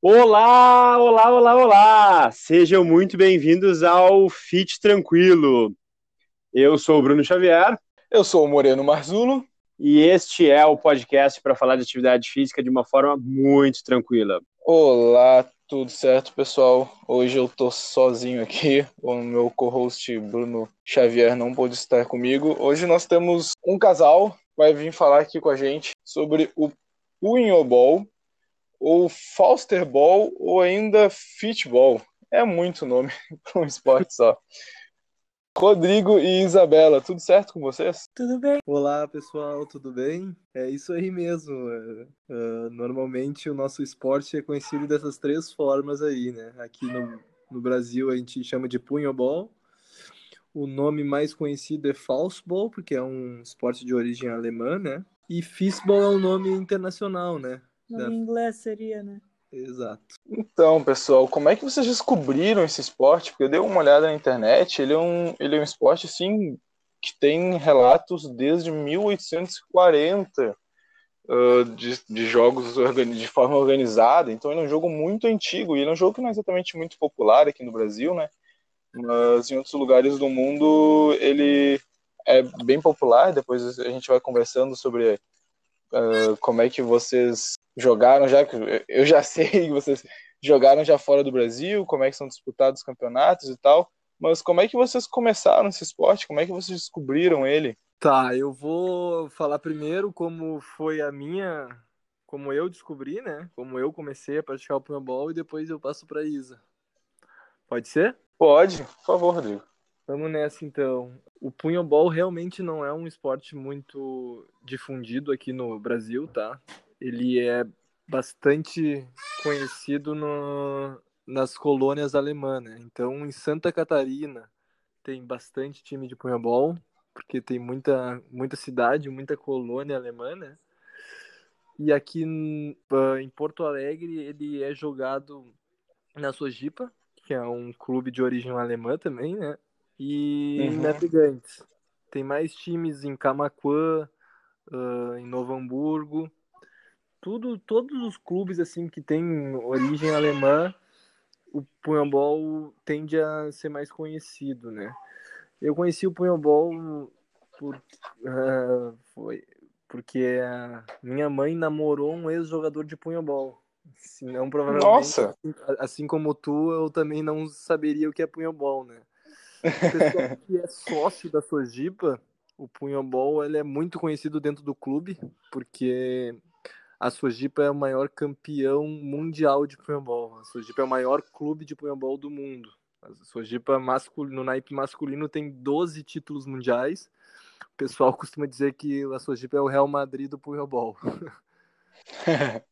Olá, olá, olá, olá! Sejam muito bem-vindos ao Fit Tranquilo. Eu sou o Bruno Xavier. Eu sou o Moreno Marzulo. E este é o podcast para falar de atividade física de uma forma muito tranquila. Olá, tudo certo, pessoal? Hoje eu tô sozinho aqui. O meu co-host Bruno Xavier não pôde estar comigo. Hoje nós temos um casal vai vir falar aqui com a gente sobre o punhobol, ou Ball ou ainda Fitball. É muito nome para um esporte só. Rodrigo e Isabela, tudo certo com vocês? Tudo bem. Olá, pessoal, tudo bem? É isso aí mesmo. Uh, normalmente o nosso esporte é conhecido dessas três formas aí, né? Aqui no, no Brasil a gente chama de punhobol. O nome mais conhecido é falseball, porque é um esporte de origem alemã, né? E fistball é um nome internacional, né? Nome da... inglês seria, né? Exato. Então, pessoal, como é que vocês descobriram esse esporte? Porque eu dei uma olhada na internet, ele é um, ele é um esporte, assim, que tem relatos desde 1840 uh, de, de jogos de forma organizada, então ele é um jogo muito antigo, e ele é um jogo que não é exatamente muito popular aqui no Brasil, né? Mas em outros lugares do mundo ele é bem popular, depois a gente vai conversando sobre uh, como é que vocês jogaram já, eu já sei que vocês jogaram já fora do Brasil, como é que são disputados os campeonatos e tal, mas como é que vocês começaram esse esporte? Como é que vocês descobriram ele? Tá, eu vou falar primeiro como foi a minha, como eu descobri, né? Como eu comecei a praticar o punhobol e depois eu passo para Isa. Pode ser? Pode, por favor, Rodrigo. Vamos nessa então. O punhobol realmente não é um esporte muito difundido aqui no Brasil, tá? Ele é bastante conhecido no, nas colônias alemãs. Né? Então, em Santa Catarina tem bastante time de punhobol, porque tem muita, muita cidade, muita colônia alemã, né? E aqui em Porto Alegre ele é jogado na Sojipa, que é um clube de origem alemã também, né? E uhum. Navegantes. Tem mais times em Camaquã, uh, em Novo Hamburgo, tudo, todos os clubes assim que têm origem alemã, o punhobol tende a ser mais conhecido, né? Eu conheci o punhobol por, uh, foi, porque a minha mãe namorou um ex-jogador de punhobol. Senão, provavelmente, Nossa. Assim, assim, como tu, eu também não saberia o que é punhobol, né? O pessoal que é sócio da Sojipa, o punhobol ele é muito conhecido dentro do clube, porque a Sojipa é o maior campeão mundial de punhobol. A Sojipa é o maior clube de punhobol do mundo. A Sojipa masculino, no naipe masculino tem 12 títulos mundiais. O pessoal costuma dizer que a Sojipa é o Real Madrid do punhobol.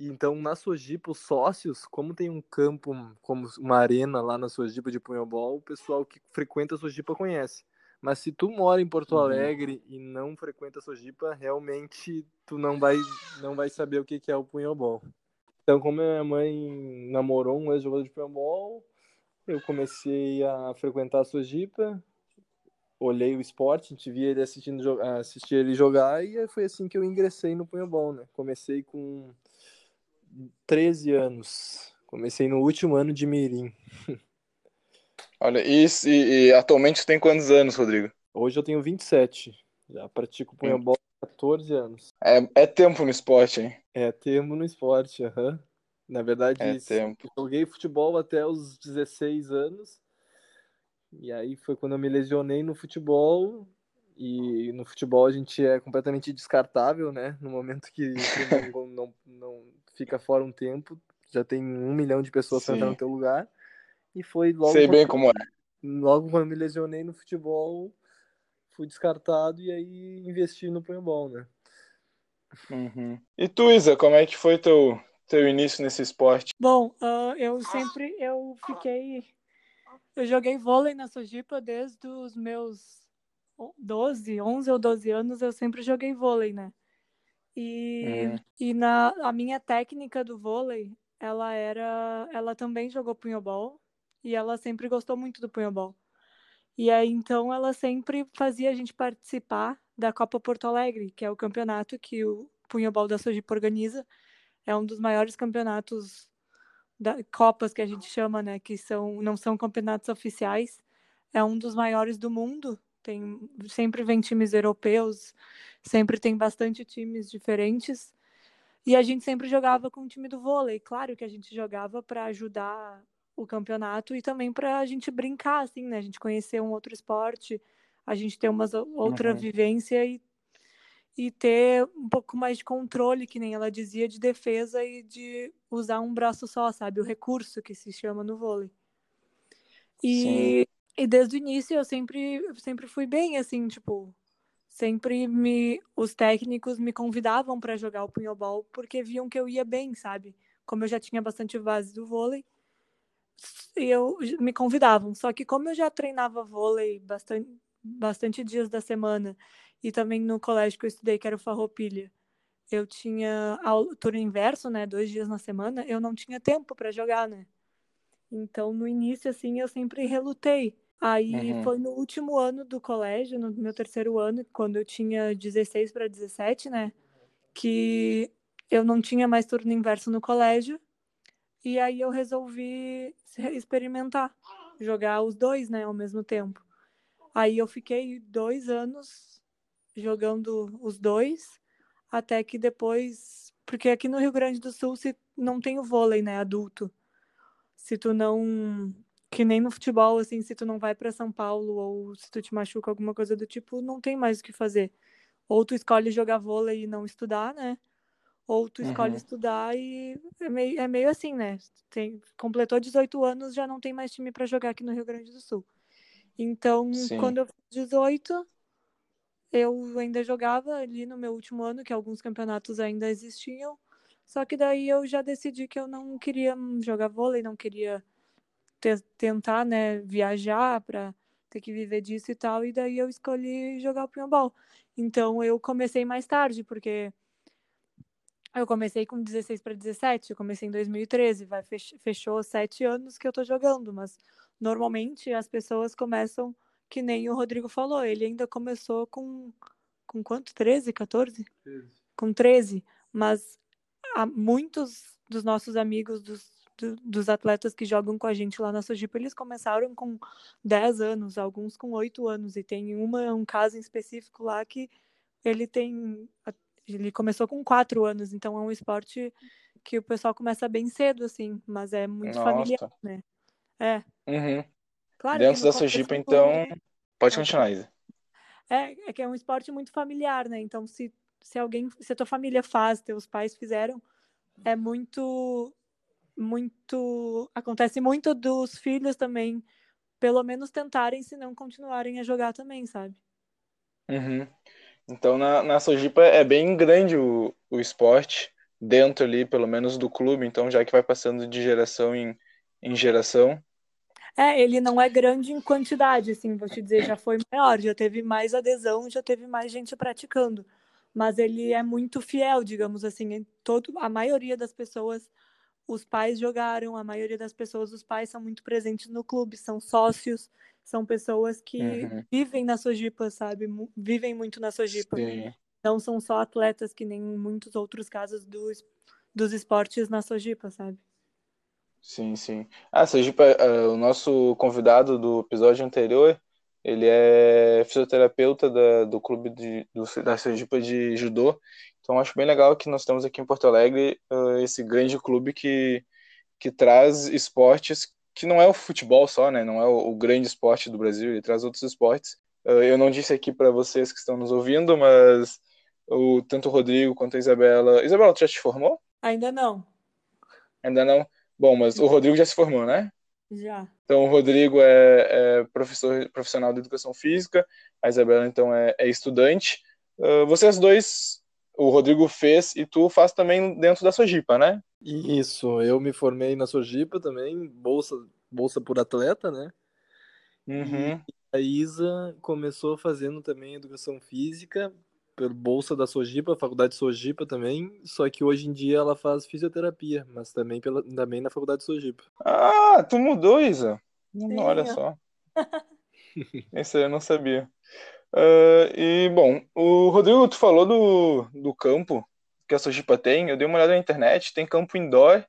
então, na Sojipa, os sócios, como tem um campo, como uma arena lá na Sojipa de punhobol, o pessoal que frequenta a Sojipa conhece. Mas se tu mora em Porto uhum. Alegre uhum. e não frequenta a Sojipa, realmente tu não vai, não vai saber o que, que é o punhobol. Então, como minha mãe namorou um ex-jogador de punhobol, eu comecei a frequentar a Sojipa, olhei o esporte, a gente via ele assistindo assistir ele jogar e foi assim que eu ingressei no punhobol, né? Comecei com 13 anos. Comecei no último ano de mirim. Olha, e, e, e atualmente você tem quantos anos, Rodrigo? Hoje eu tenho 27. Já pratico punhobol há 14 anos. É, é tempo no esporte, hein? É tempo no esporte, aham. Uhum. Na verdade, é tempo. joguei futebol até os 16 anos. E aí foi quando eu me lesionei no futebol. E no futebol a gente é completamente descartável, né? No momento que não, não, não, fica fora um tempo, já tem um milhão de pessoas para entrar no teu lugar. E foi logo. Sei bem como é. Logo quando me lesionei no futebol, fui descartado e aí investi no paintball, né? Uhum. E tu, Isa, como é que foi teu, teu início nesse esporte? Bom, uh, eu sempre eu fiquei. Eu joguei vôlei na Sojipa desde os meus 12, 11 ou 12 anos, eu sempre joguei vôlei, né? E, uhum. e na, a minha técnica do vôlei, ela era. Ela também jogou punhobol e ela sempre gostou muito do punhobol. E aí, então, ela sempre fazia a gente participar da Copa Porto Alegre, que é o campeonato que o Punhobol da Sojipa organiza. É um dos maiores campeonatos da Copas que a gente chama, né, que são não são campeonatos oficiais. É um dos maiores do mundo. Tem sempre vem times europeus, sempre tem bastante times diferentes. E a gente sempre jogava com o time do vôlei. Claro que a gente jogava para ajudar o campeonato e também para a gente brincar, assim, né? A gente conhecer um outro esporte, a gente ter uma outra uhum. vivência e, e ter um pouco mais de controle, que nem ela dizia, de defesa e de usar um braço só, sabe? O recurso que se chama no vôlei. E, e desde o início eu sempre, sempre fui bem, assim, tipo, sempre me os técnicos me convidavam para jogar o punhobol porque viam que eu ia bem, sabe? Como eu já tinha bastante base do vôlei, eu me convidavam. Só que como eu já treinava vôlei bastante, bastante dias da semana e também no colégio que eu estudei, que era o Farroupilha, eu tinha aula, turno inverso, né, dois dias na semana, eu não tinha tempo para jogar, né? Então, no início, assim, eu sempre relutei. Aí uhum. foi no último ano do colégio, no meu terceiro ano, quando eu tinha 16 para 17, né? Que eu não tinha mais turno inverso no colégio. E aí eu resolvi experimentar, jogar os dois, né, ao mesmo tempo. Aí eu fiquei dois anos jogando os dois, até que depois. Porque aqui no Rio Grande do Sul se não tem o vôlei, né, adulto. Se tu não. Que nem no futebol, assim, se tu não vai para São Paulo ou se tu te machuca, alguma coisa do tipo, não tem mais o que fazer. Ou tu escolhe jogar vôlei e não estudar, né? Ou tu escolhe uhum. estudar e é meio, é meio assim, né? Tem, completou 18 anos, já não tem mais time para jogar aqui no Rio Grande do Sul. Então, Sim. quando eu fiz 18, eu ainda jogava ali no meu último ano, que alguns campeonatos ainda existiam. Só que daí eu já decidi que eu não queria jogar vôlei, não queria ter, tentar, né, viajar para ter que viver disso e tal. E daí eu escolhi jogar o pinball. Então eu comecei mais tarde, porque eu comecei com 16 para 17, eu comecei em 2013, vai, fechou sete anos que eu tô jogando, mas normalmente as pessoas começam que nem o Rodrigo falou, ele ainda começou com, com quanto? 13, 14? 13. Com 13, mas há muitos dos nossos amigos, dos, do, dos atletas que jogam com a gente lá na Sojipa, eles começaram com 10 anos, alguns com 8 anos, e tem uma, um caso em específico lá que ele tem ele começou com quatro anos, então é um esporte que o pessoal começa bem cedo, assim, mas é muito Nossa. familiar, né? É. Uhum. Claro Dentro da Sojipa, então. Pode continuar, Isa. É, é que é um esporte muito familiar, né? Então, se, se alguém, se a tua família faz, teus pais fizeram, é muito, muito. Acontece muito dos filhos também, pelo menos tentarem, se não continuarem a jogar também, sabe? Uhum. Então na, na Sojipa é bem grande o, o esporte, dentro ali, pelo menos do clube, então já que vai passando de geração em, em geração. É, ele não é grande em quantidade, assim, vou te dizer, já foi maior, já teve mais adesão, já teve mais gente praticando. Mas ele é muito fiel, digamos assim, todo, a maioria das pessoas, os pais jogaram, a maioria das pessoas, os pais são muito presentes no clube, são sócios, são pessoas que uhum. vivem na Sojipa, sabe? Vivem muito na Sojipa. Sim. Não são só atletas que nem muitos outros casos dos, dos esportes na Sojipa, sabe? Sim, sim. Ah, Sojipa, uh, o nosso convidado do episódio anterior, ele é fisioterapeuta da, do clube de, do, da Sojipa de judô. Então acho bem legal que nós temos aqui em Porto Alegre uh, esse grande clube que, que traz esportes que não é o futebol só, né? Não é o, o grande esporte do Brasil, ele traz outros esportes. Uh, eu não disse aqui para vocês que estão nos ouvindo, mas o, tanto o Rodrigo quanto a Isabela. Isabela, tu já te formou? Ainda não. Ainda não? Bom, mas o Rodrigo já se formou, né? Já. Então o Rodrigo é, é professor profissional de educação física, a Isabela então é, é estudante. Uh, vocês dois, o Rodrigo fez e tu faz também dentro da Sojipa, né? Isso, eu me formei na Sojipa também, bolsa, bolsa por atleta, né? Uhum. E a Isa começou fazendo também educação física, pelo bolsa da Sojipa, faculdade de Sojipa também, só que hoje em dia ela faz fisioterapia, mas também, pela, também na faculdade de Sojipa. Ah, tu mudou, Isa? Sim, Olha só. Esse aí eu não sabia. Uh, e, bom, o Rodrigo, tu falou do, do campo que a Sojipa tem. Eu dei uma olhada na internet, tem campo indoor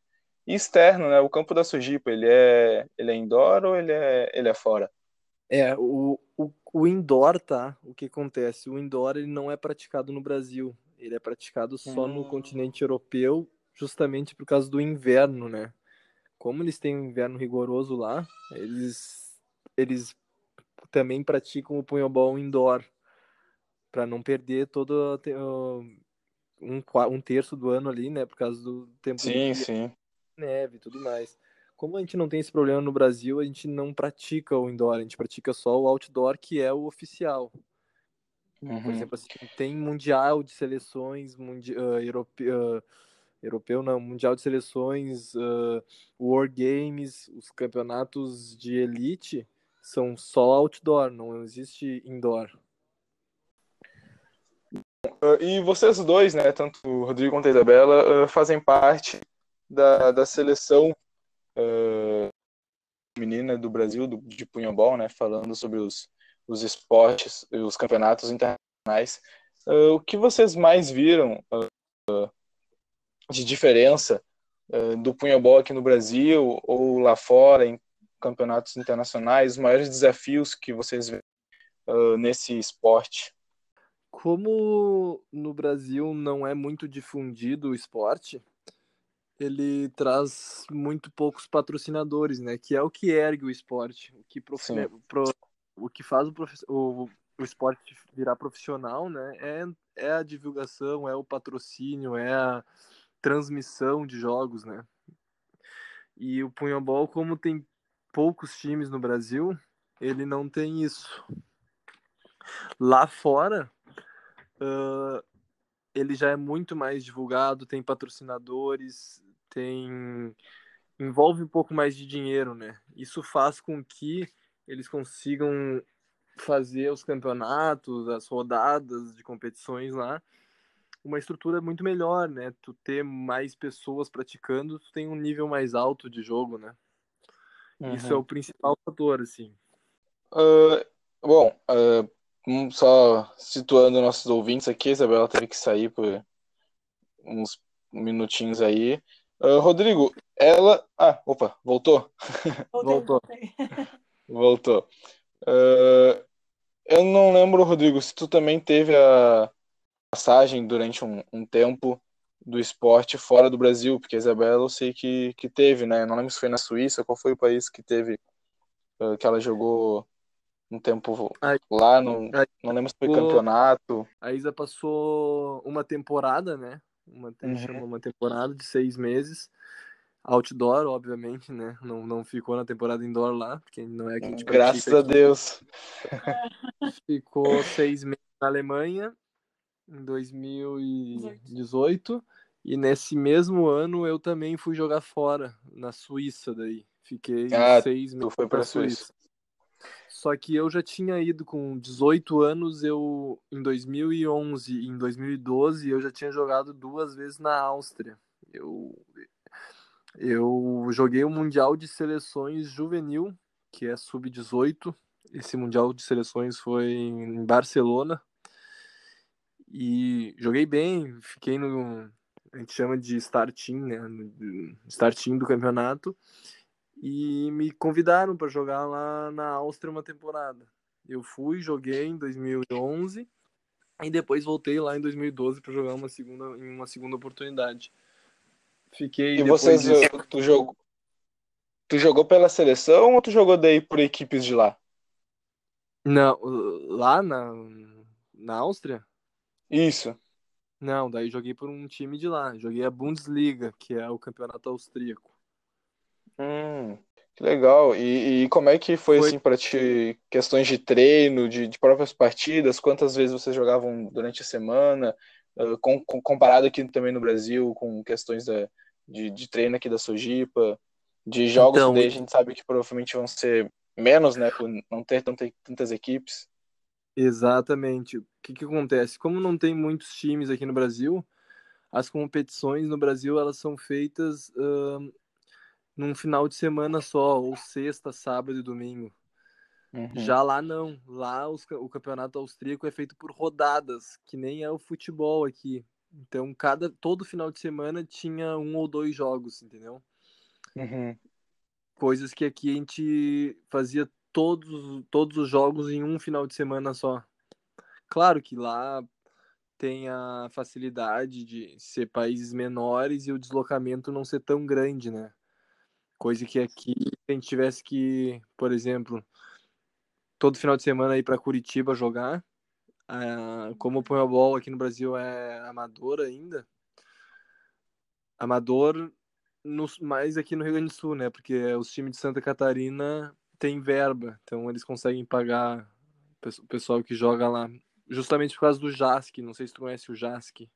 e externo, né? O campo da Sojipa, ele é, ele é indoor ou ele é, ele é fora? É, o, o, o indoor, tá? O que acontece? O indoor ele não é praticado no Brasil. Ele é praticado só hum. no continente europeu, justamente por causa do inverno, né? Como eles têm um inverno rigoroso lá, eles, eles também praticam o punhobol indoor para não perder todo um, um terço do ano ali, né? Por causa do tempo sim, de sim. neve e tudo mais. Como a gente não tem esse problema no Brasil, a gente não pratica o indoor, a gente pratica só o outdoor, que é o oficial. Uhum. Por exemplo, assim, tem mundial de seleções mundi uh, europeu, uh, europeu não, mundial de seleções, uh, War Games, os campeonatos de elite são só outdoor, não existe indoor. E vocês dois, né, tanto o Rodrigo quanto a Isabela, fazem parte da, da seleção uh, menina do Brasil, do, de punhobol, né, falando sobre os, os esportes e os campeonatos internacionais. Uh, o que vocês mais viram uh, de diferença do punhobol aqui no Brasil ou lá fora, em campeonatos internacionais, os maiores desafios que vocês veem nesse esporte? Como no Brasil não é muito difundido o esporte, ele traz muito poucos patrocinadores, né? Que é o que ergue o esporte, o que, prof... pro... o que faz o, prof... o... o esporte virar profissional, né? É... é a divulgação, é o patrocínio, é a transmissão de jogos, né? E o punhobol, como tem poucos times no Brasil, ele não tem isso. Lá fora, uh, ele já é muito mais divulgado, tem patrocinadores, tem envolve um pouco mais de dinheiro, né? Isso faz com que eles consigam fazer os campeonatos, as rodadas de competições lá, uma estrutura muito melhor, né? Tu ter mais pessoas praticando, tu tem um nível mais alto de jogo, né? Uhum. Isso é o principal fator, assim. Uh, bom, uh, só situando nossos ouvintes aqui, a Isabela teve que sair por uns minutinhos aí. Uh, Rodrigo, ela. Ah, opa, voltou? voltou. voltou. Uh, eu não lembro, Rodrigo, se tu também teve a passagem durante um, um, tempo do esporte fora do Brasil, porque a Isabela eu sei que, que teve, né? Não lembro se foi na Suíça, qual foi o país que teve, uh, que ela jogou um tempo lá, não, não lembro se foi campeonato. A Isa passou uma temporada, né? uma, uhum. uma temporada de seis meses. Outdoor, obviamente, né? Não, não ficou na temporada indoor lá, porque não é que a gente Graças a Deus. Ficou seis meses na Alemanha, em 2018. E nesse mesmo ano eu também fui jogar fora, na Suíça daí. Fiquei ah, seis meses foi para Suíça. Suíça. Só que eu já tinha ido com 18 anos, eu em 2011 e em 2012 eu já tinha jogado duas vezes na Áustria. Eu eu joguei o Mundial de Seleções Juvenil, que é sub-18. Esse Mundial de Seleções foi em Barcelona. E joguei bem, fiquei no a gente chama de starting, né, starting do campeonato e me convidaram para jogar lá na Áustria uma temporada. Eu fui, joguei em 2011 e depois voltei lá em 2012 para jogar uma segunda em uma segunda oportunidade. Fiquei E vocês disso... tu jogou Tu jogou pela seleção ou tu jogou daí por equipes de lá? Não, lá na na Áustria? Isso. Não, daí joguei por um time de lá. Joguei a Bundesliga, que é o campeonato austríaco. Hum, que legal. E, e como é que foi, foi... assim para ti questões de treino, de, de, próprias partidas? Quantas vezes vocês jogavam durante a semana? Uh, com, com, comparado aqui também no Brasil com questões da, de, de treino aqui da Sojipa, de jogos então, daí a gente sabe que provavelmente vão ser menos, né, por não ter tantas, tantas equipes. Exatamente. O que, que acontece? Como não tem muitos times aqui no Brasil, as competições no Brasil elas são feitas uh, num final de semana só, ou sexta, sábado e domingo. Uhum. Já lá não. Lá os, o campeonato austríaco é feito por rodadas, que nem é o futebol aqui. Então, cada todo final de semana tinha um ou dois jogos, entendeu? Uhum. Coisas que aqui a gente fazia todos, todos os jogos em um final de semana só. Claro que lá tem a facilidade de ser países menores e o deslocamento não ser tão grande, né? Coisa que aqui a gente tivesse que, por exemplo, todo final de semana ir para Curitiba jogar. Ah, como o Punhobol aqui no Brasil é amador ainda, amador no, mais aqui no Rio Grande do Sul, né? Porque os times de Santa Catarina têm verba, então eles conseguem pagar o pessoal que joga lá. Justamente por causa do JASC, não sei se tu conhece o JASC.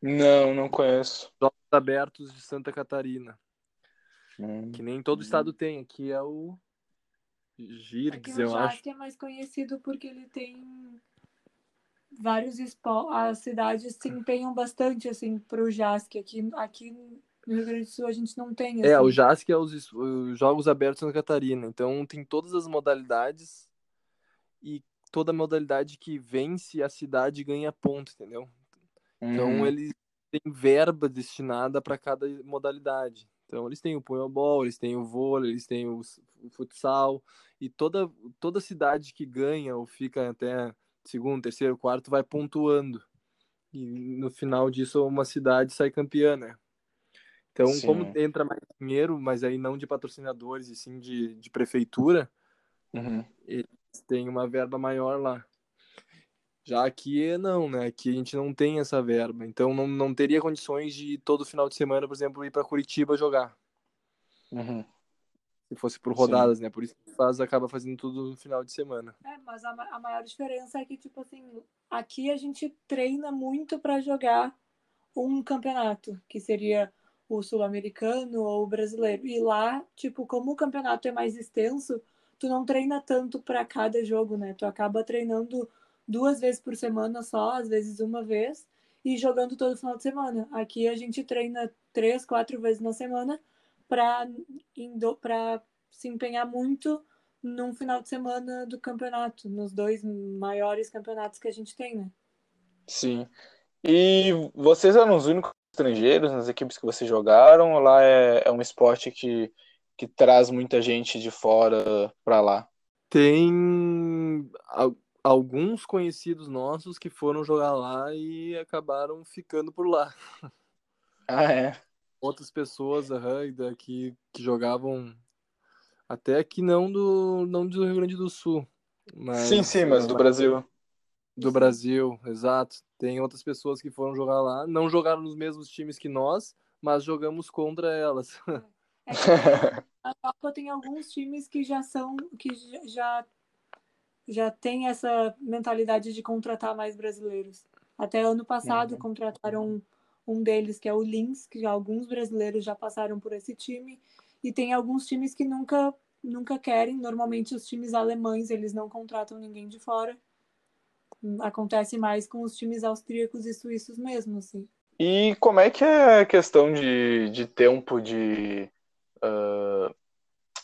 Não, não conheço. Jogos Abertos de Santa Catarina. Hum. Que nem todo estado tem. Aqui é o Girgs, Aqui o eu acho. Jasque é mais conhecido porque ele tem vários esportes. As cidades se empenham bastante assim pro Jasque. Aqui, aqui no Rio Grande do Sul a gente não tem. É, assim. o JASC é os, es- os Jogos Abertos Santa Catarina. Então tem todas as modalidades e toda modalidade que vence a cidade ganha ponto, entendeu? Então Uhum. eles têm verba destinada para cada modalidade. Então eles têm o punhobol, eles têm o vôlei, eles têm o, futsal e toda toda cidade que ganha ou fica até segundo, terceiro, quarto vai pontuando. E no final disso uma cidade sai campeã, né? Então, Sim. como entra mais dinheiro, mas aí não de patrocinadores e sim de, de prefeitura, Uhum. tem uma verba maior lá. Já aqui não, né? Aqui a gente não tem essa verba. Então não, não teria condições de todo final de semana, por exemplo, ir para Curitiba jogar. Uhum. Se fosse por Sim. rodadas, né? Por isso que faz, acaba fazendo tudo no final de semana. É, mas a, a maior diferença é que, tipo assim, aqui a gente treina muito para jogar um campeonato, que seria o sul-americano ou o brasileiro. E lá, tipo, como o campeonato é mais extenso, tu não treina tanto para cada jogo, né? Tu acaba treinando duas vezes por semana só, às vezes uma vez, e jogando todo final de semana. Aqui a gente treina três, quatro vezes na semana para para se empenhar muito num final de semana do campeonato, nos dois maiores campeonatos que a gente tem, né? Sim. E vocês eram os únicos estrangeiros nas equipes que vocês jogaram? Ou lá é, é um esporte que, que traz muita gente de fora pra lá? Tem alguns conhecidos nossos que foram jogar lá e acabaram ficando por lá. Ah, é. Outras pessoas aham, daqui que jogavam até que não do não do Rio Grande do Sul, mas Sim, sim, mas do Brasil. do Brasil, exato. Tem outras pessoas que foram jogar lá, não jogaram nos mesmos times que nós, mas jogamos contra elas. É que a Copa tem alguns times que já são, que já- já, tem essa mentalidade de contratar mais brasileiros. Até ano passado Uhum. contrataram um deles, que é o Linz, que alguns brasileiros já passaram por esse time. E tem alguns times que nunca, nunca querem. Normalmente os times alemães, eles não contratam ninguém de fora. Acontece mais com os times austríacos e suíços mesmo, assim. E como é que é a questão de, de tempo de. ah,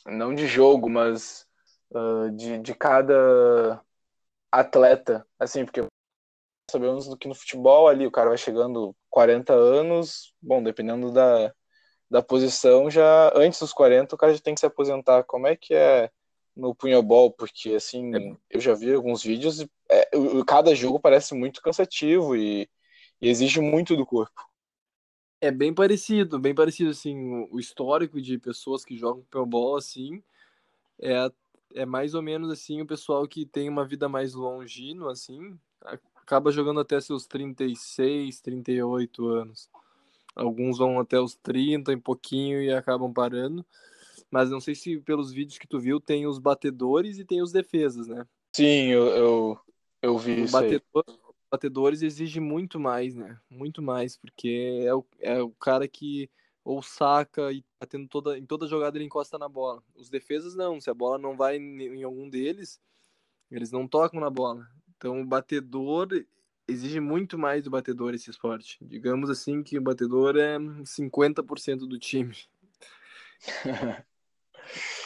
não de jogo, mas ah, de, de cada atleta? Assim, porque sabemos que no futebol ali o cara vai chegando 40 anos, bom, dependendo da, da posição, já antes dos 40 o cara já tem que se aposentar. Como é que é no punhobol? Porque assim, eu já vi alguns vídeos e é, cada jogo parece muito cansativo e, e exige muito do corpo. É bem parecido, bem parecido assim, o- histórico de pessoas que jogam pebol assim é é mais ou menos assim o pessoal que tem uma vida mais longínua assim, acaba jogando até seus 36, 38 anos. Alguns vão até os 30 e pouquinho e acabam parando. Mas não sei se pelos vídeos que tu viu tem os batedores e tem os defesas, né? Sim, eu, eu, eu vi O isso batedor, batedores exige muito mais, né? Muito mais, porque é o, é o cara que ou saca e tá tendo toda, em toda jogada ele encosta na bola. Os defesas não, se a bola não vai em, em algum deles, eles não tocam na bola. Então o batedor exige muito mais do batedor esse esporte. Digamos assim que o batedor é 50% do time.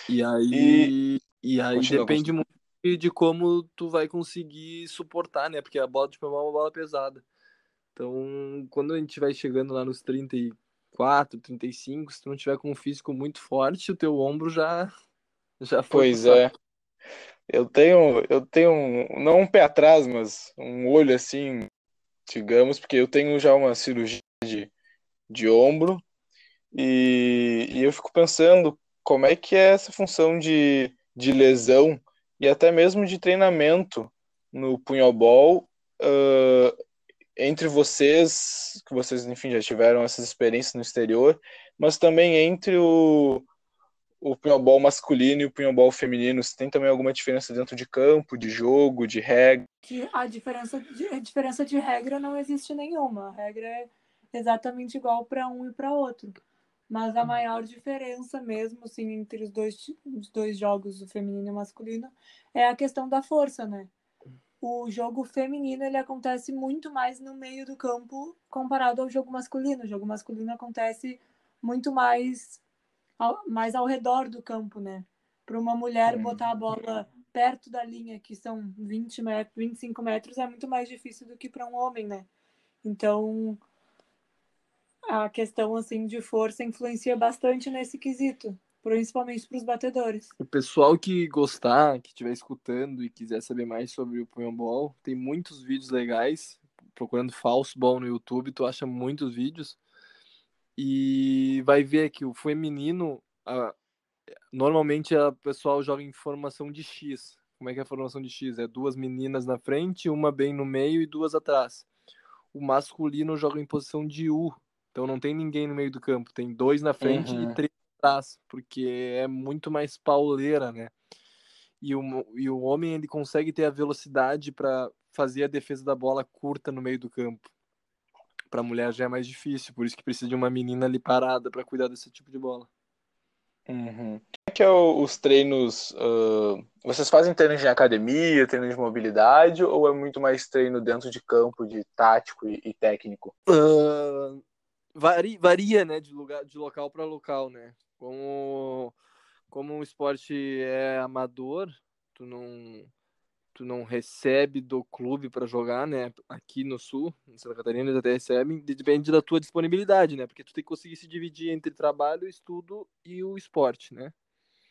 E aí, e, aí Continua, depende muito de, como tu vai conseguir suportar, né? Porque a bola de pulmão é uma bola pesada. Então, quando a gente vai chegando lá nos 34, 35, se tu não tiver com um físico muito forte, o teu ombro já já foi. Pois é. Eu tenho, eu tenho não um pé atrás, mas um olho assim, digamos, porque eu tenho já uma cirurgia de, de ombro e, e eu fico pensando como é que é essa função de, de lesão e até mesmo de treinamento no punhobol uh, entre vocês, que vocês, enfim, já tiveram essas experiências no exterior, mas também entre o, o pinhobol masculino e o pinhobol feminino? Se tem também alguma diferença dentro de campo, de jogo, de regra? A diferença de, a diferença de regra não existe nenhuma. A regra é exatamente igual para um e para outro. Mas a maior diferença mesmo, assim, entre os dois, os dois jogos, o feminino e o masculino, é a questão da força, né? O jogo feminino, ele acontece muito mais no meio do campo comparado ao jogo masculino. O jogo masculino acontece muito mais ao, mais ao redor do campo, né? Para uma mulher botar a bola perto da linha, que são 20 metros, 25 metros, é muito mais difícil do que para um homem, né? Então, a questão assim de força influencia bastante nesse quesito, principalmente para os batedores. O pessoal que gostar, que estiver escutando e quiser saber mais sobre o punhobol, tem muitos vídeos legais. Procurando falso ball no YouTube, tu acha muitos vídeos. E vai ver que o feminino, a, normalmente o pessoal joga em formação de X. Como é que é a formação de X? É duas meninas na frente, uma bem no meio e duas atrás. O masculino joga em posição de U. Então não tem ninguém no meio do campo. Tem dois na frente uhum. e três atrás, porque é muito mais pauleira, né? E o, e o homem ele consegue ter a velocidade para fazer a defesa da bola curta no meio do campo para mulher já é mais difícil, por isso que precisa de uma menina ali parada para cuidar desse tipo de bola. Uhum. Como é que é os treinos? Uh, vocês fazem treinos de academia, treino de mobilidade, ou é muito mais treino dentro de campo, de tático e, e técnico? Uh, varia, varia, né, de lugar, de local para local, né? Como como o esporte é amador, tu não tu não recebe do clube para jogar, né? Aqui no Sul, em Santa Catarina, eles até recebem, depende da tua disponibilidade, né? Porque tu tem que conseguir se dividir entre trabalho, estudo e o esporte, né?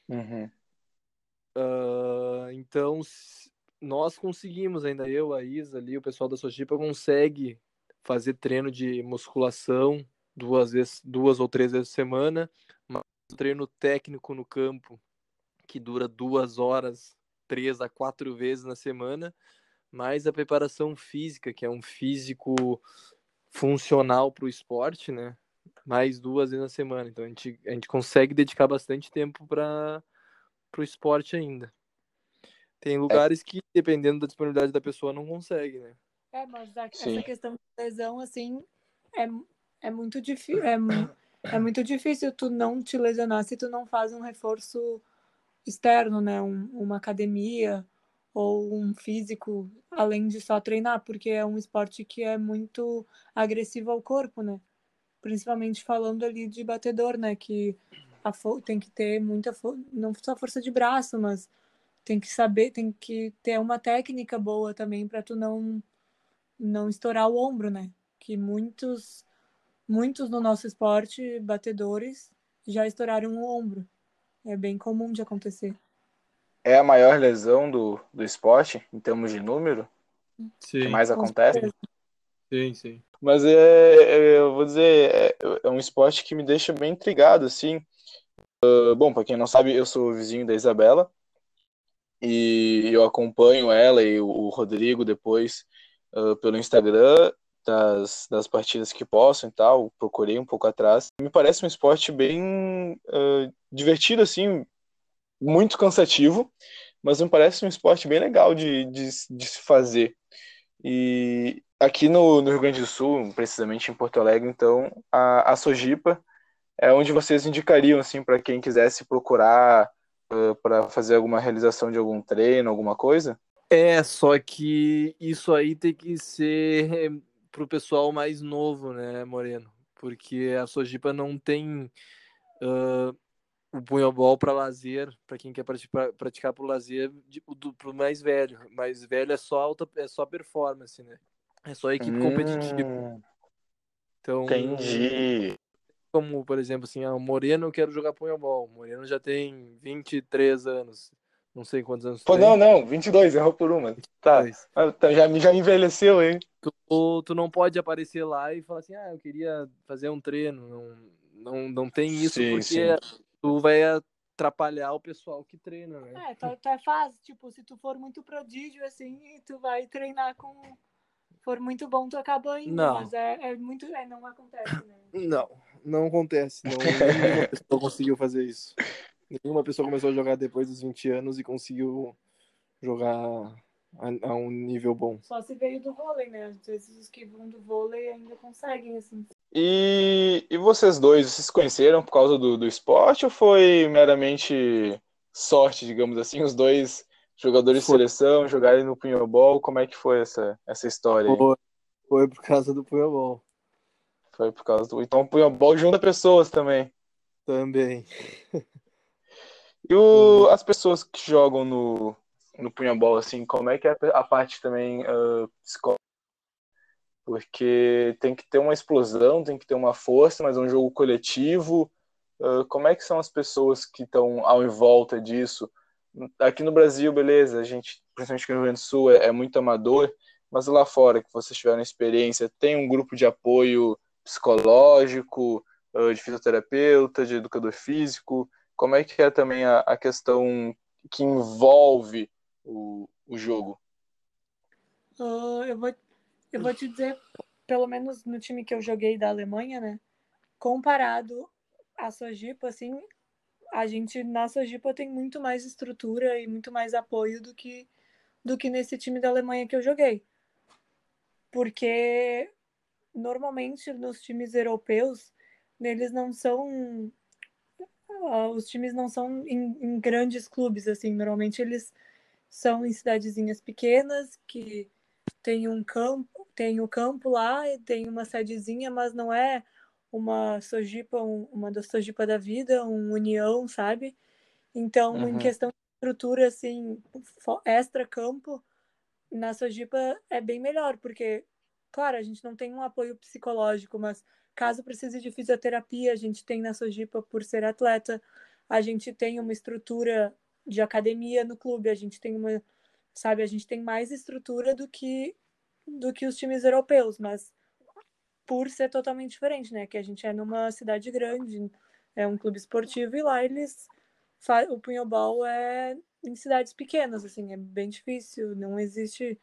Uhum. Uh, então, nós conseguimos, ainda eu, a Isa ali, o pessoal da Sojipa consegue fazer treino de musculação duas vezes, duas ou três vezes por semana, treino técnico no campo que dura duas horas três a quatro vezes na semana, mais a preparação física, que é um físico funcional para o esporte, né? Mais duas vezes na semana. Então a gente, a gente consegue dedicar bastante tempo para o esporte ainda. Tem é. lugares é. que, dependendo da disponibilidade da pessoa, não consegue, né? É, mas essa questão de lesão, assim, é, é muito difícil. É, é muito difícil tu não te lesionar se tu não faz um reforço externo, né? Um, uma academia ou um físico, além de só treinar, porque é um esporte que é muito agressivo ao corpo, né? Principalmente falando ali de batedor, né? Que tem que ter muita não só força de braço, mas tem que saber, tem que ter uma técnica boa também para tu não não estourar o ombro, né? Que muitos muitos no nosso esporte batedores já estouraram o ombro. É bem comum de acontecer. É a maior lesão do, do esporte, em termos de número? Sim. Que mais acontece? Sim, sim. Mas é, é, eu vou dizer, é, é, um esporte que me deixa bem intrigado, assim. Uh, bom, para quem não sabe, eu sou vizinho da Isabela e eu acompanho ela e o Rodrigo depois uh, pelo Instagram das, das partidas que possam e tal, procurei um pouco atrás. Me parece um esporte bem uh, divertido, assim, muito cansativo, mas me parece um esporte bem legal de, de, de se fazer. E aqui no, no, Rio Grande do Sul, precisamente em Porto Alegre, então, a, a Sojipa é onde vocês indicariam, assim, para quem quisesse procurar uh, para fazer alguma realização de algum treino, alguma coisa? É, só que isso aí tem que ser para o pessoal mais novo, né, Moreno? Porque a Sojipa não tem uh, o punhobol para lazer, para quem quer praticar, praticar por lazer, para o mais velho. Mais velho é só alta, é só performance, né? É só equipe hum, competitiva. Então, entendi. Como, por exemplo, assim, ah, o Moreno eu quero jogar punhobol. O Moreno já tem 23 anos. Não sei quantos anos Pô, tem. não, não, 22, errou por uma. Tá, ah, tá já, já envelheceu, hein? Tu, tu não pode aparecer lá e falar assim, ah, eu queria fazer um treino. Não, não, não tem isso sim, porque sim. tu vai atrapalhar o pessoal que treina, né? É, tu, tu é fácil, tipo, se tu for muito prodígio, assim, tu vai treinar com... For muito bom, tu acaba indo, não. mas é, é muito... É, não acontece, né? Não, não acontece. Não, nenhuma pessoa conseguiu fazer isso. Nenhuma pessoa começou a jogar depois dos 20 anos e conseguiu jogar a, a, um nível bom. Só se veio do vôlei, né? Às vezes os que vão do vôlei ainda conseguem, assim. E, e vocês dois, vocês se conheceram por causa do, do esporte ou foi meramente sorte, digamos assim, os dois jogadores foi. de seleção jogarem no punhobol? Como é que foi essa, essa história? Foi, foi por causa do punhobol. Foi por causa do. Então o punhobol junta pessoas também. Também. E o, as pessoas que jogam no, no punhobol, assim, como é que é a parte também uh, psicológica? Porque tem que ter uma explosão, tem que ter uma força, mas é um jogo coletivo. Uh, como é que são as pessoas que estão ao em volta disso? Aqui no Brasil, beleza, a gente, principalmente aqui no Rio Grande do Sul, é, é muito amador, mas lá fora, que vocês tiveram experiência, tem um grupo de apoio psicológico, uh, de fisioterapeuta, de educador físico, como é que é também a, a questão que envolve o, o jogo? Uh, eu, vou, eu vou te dizer, pelo menos no time que eu joguei da Alemanha, né? Comparado a Sojipa, assim, a gente na Sojipa tem muito mais estrutura e muito mais apoio do que, do que nesse time da Alemanha que eu joguei. Porque normalmente nos times europeus, eles não são uh, os times não são em, em, grandes clubes, assim, normalmente eles são em cidadezinhas pequenas que tem um campo, tem o campo lá e tem uma sedezinha, mas não é uma Sojipa, um, uma da Sojipa da vida, um União, sabe? Então, uhum. em questão de estrutura, assim, extra-campo, na Sojipa é bem melhor, porque, claro, a gente não tem um apoio psicológico, mas Caso precise de fisioterapia, a gente tem na Sojipa por ser atleta, a gente tem uma estrutura de academia no clube, a gente tem uma, sabe, a gente tem mais estrutura do que do que os times europeus, mas por ser totalmente diferente, né? Que a gente é numa cidade grande, é um clube esportivo e lá eles o punhobol é em cidades pequenas, assim, é bem difícil, não existe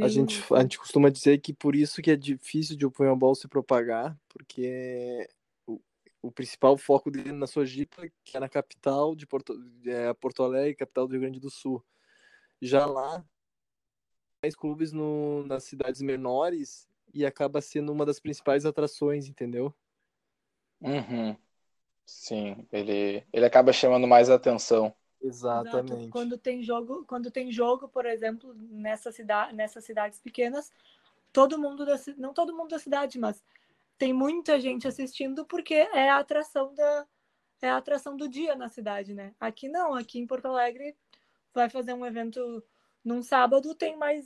a gente, a gente costuma dizer que por isso que é difícil de o punhobol se propagar, porque o, principal foco dele na Sojipa, que é na capital de Porto, é Porto Alegre, capital do Rio Grande do Sul. Já lá, mais clubes no, nas cidades menores e acaba sendo uma das principais atrações, entendeu? Uhum. Sim, ele, ele acaba chamando mais atenção. Exatamente. Exato. Quando tem jogo, quando tem jogo, por exemplo, nessa cidade, nessas cidades pequenas, todo mundo da, não todo mundo da cidade, mas tem muita gente assistindo porque é a atração da é a atração do dia na cidade, né? Aqui não, aqui em Porto Alegre vai fazer um evento num sábado, tem mais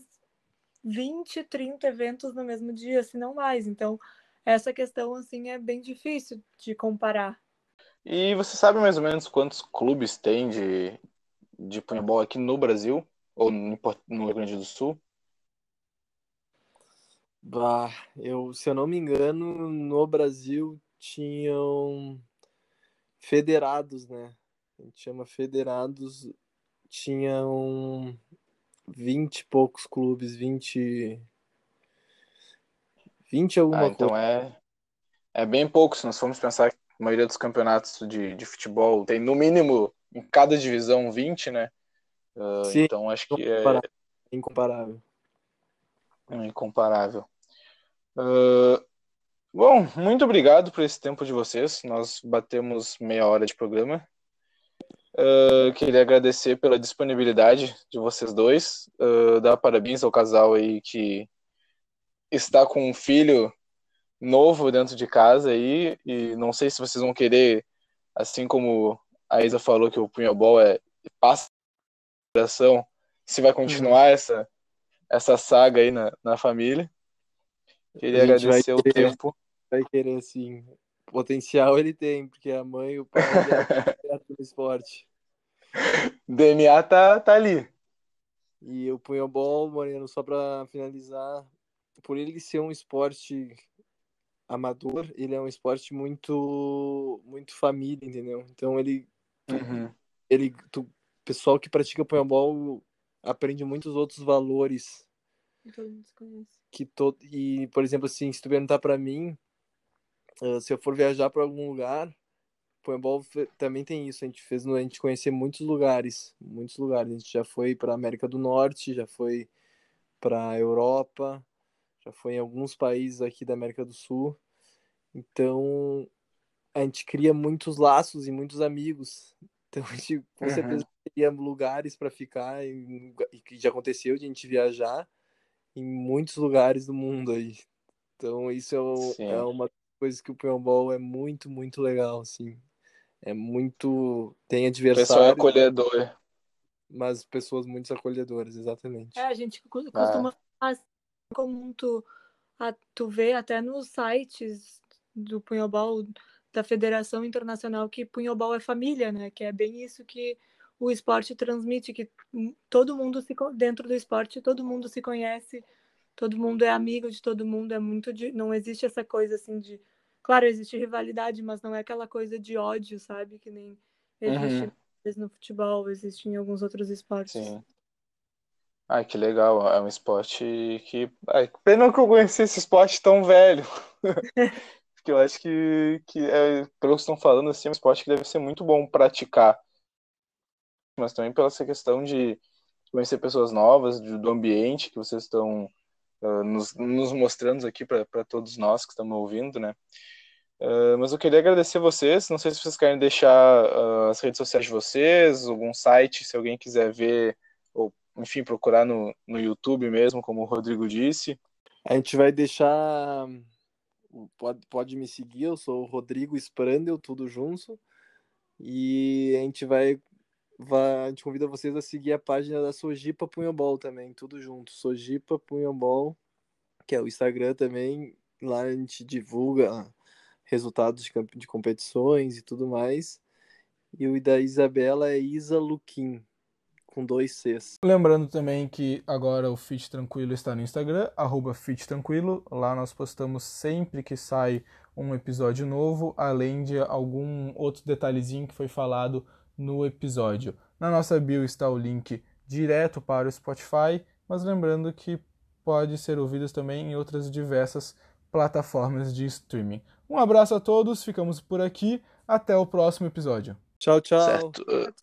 20, 30 eventos no mesmo dia, se não mais. Então, essa questão assim é bem difícil de comparar. E você sabe mais ou menos quantos clubes tem de, de paintball aqui no Brasil? Ou no, no Rio Grande do Sul? Bah, eu, se eu não me engano, no Brasil tinham federados, né? A gente chama federados, tinham 20 e poucos clubes, 20. 20 alguma ah, então coisa. é, é bem pouco, se nós formos pensar a maioria dos campeonatos de, de futebol tem no mínimo em cada divisão 20, né? Uh, Sim, então acho que é incomparável. É incomparável. Uh, bom, muito obrigado por esse tempo de vocês. Nós batemos meia hora de programa. Uh, queria agradecer pela disponibilidade de vocês dois. Uh, dar parabéns ao casal aí que está com um filho novo dentro de casa aí, e não sei se vocês vão querer, assim como a Isa falou que o punhobol é passa geração, se vai continuar uhum. essa, essa saga aí na, na família. Queria agradecer o querer, tempo. Vai querer, sim. Potencial ele tem, porque a mãe e o pai é no esporte. DNA tá, tá ali. E o punhobol, Moreno, só para finalizar, por ele ser um esporte amador, ele é um esporte muito muito família, entendeu? Então ele uhum. ele tu, pessoal que pratica punhobol aprende muitos outros valores que todo e por exemplo assim, se tu perguntar para mim, uh, se eu for viajar para algum lugar, Punhobol também tem isso, a gente fez a gente conhecer muitos lugares, muitos lugares. A gente já foi para América do Norte, já foi para Europa, já foi em alguns países aqui da América do Sul. Então, a gente cria muitos laços e muitos amigos. Então, a gente com uhum. certeza teria lugares para ficar, e que já aconteceu de a gente viajar em muitos lugares do mundo aí. Então, isso é, é uma coisa que o Punhobol é muito, muito legal, assim é muito. Tem adversários. Pessoal é acolhedor. Mas pessoas muito acolhedoras, exatamente. É, a gente costuma ah. fazer comum tu, a, tu vê até nos sites do punhobol da Federação Internacional que punhobol é família, né? Que é bem isso que o esporte transmite, que todo mundo se dentro do esporte, todo mundo se conhece, todo mundo é amigo de todo mundo, é muito de, não existe essa coisa assim de Claro, existe rivalidade, mas não é aquela coisa de ódio, sabe? Que nem existe uhum. no futebol, existe em alguns outros esportes. Sim. Ai, que legal. É um esporte que. Ai, pena que eu conheci esse esporte tão velho. Porque eu acho que, que é, pelo que estão falando, assim, é um esporte que deve ser muito bom praticar. Mas também pela essa questão de conhecer pessoas novas, do ambiente que vocês estão uh, nos, nos mostrando aqui para todos nós que estamos ouvindo, né? Uh, mas eu queria agradecer vocês. Não sei se vocês querem deixar uh, as redes sociais de vocês, algum site, se alguém quiser ver, ou enfim, procurar no, no YouTube mesmo, como o Rodrigo disse. A gente vai deixar. Pode, pode me seguir, eu sou o Rodrigo Sprandel, tudo junto. E a gente vai, A gente convida vocês a seguir a página da Sojipa Punhobol também, tudo junto. Sojipa Punhobol, que é o Instagram também. Lá a gente divulga resultados de, de competições e tudo mais. E o da Isabela é Isa Luquim, com dois Cs. Lembrando também que agora o Fit Tranquilo está no Instagram, arroba Fit Tranquilo. Lá nós postamos sempre que sai um episódio novo, além de algum outro detalhezinho que foi falado no episódio. Na nossa bio está o link direto para o Spotify, mas lembrando que pode ser ouvido também em outras diversas plataformas de streaming. Um abraço a todos, ficamos por aqui, até o próximo episódio. Tchau, tchau. Certo.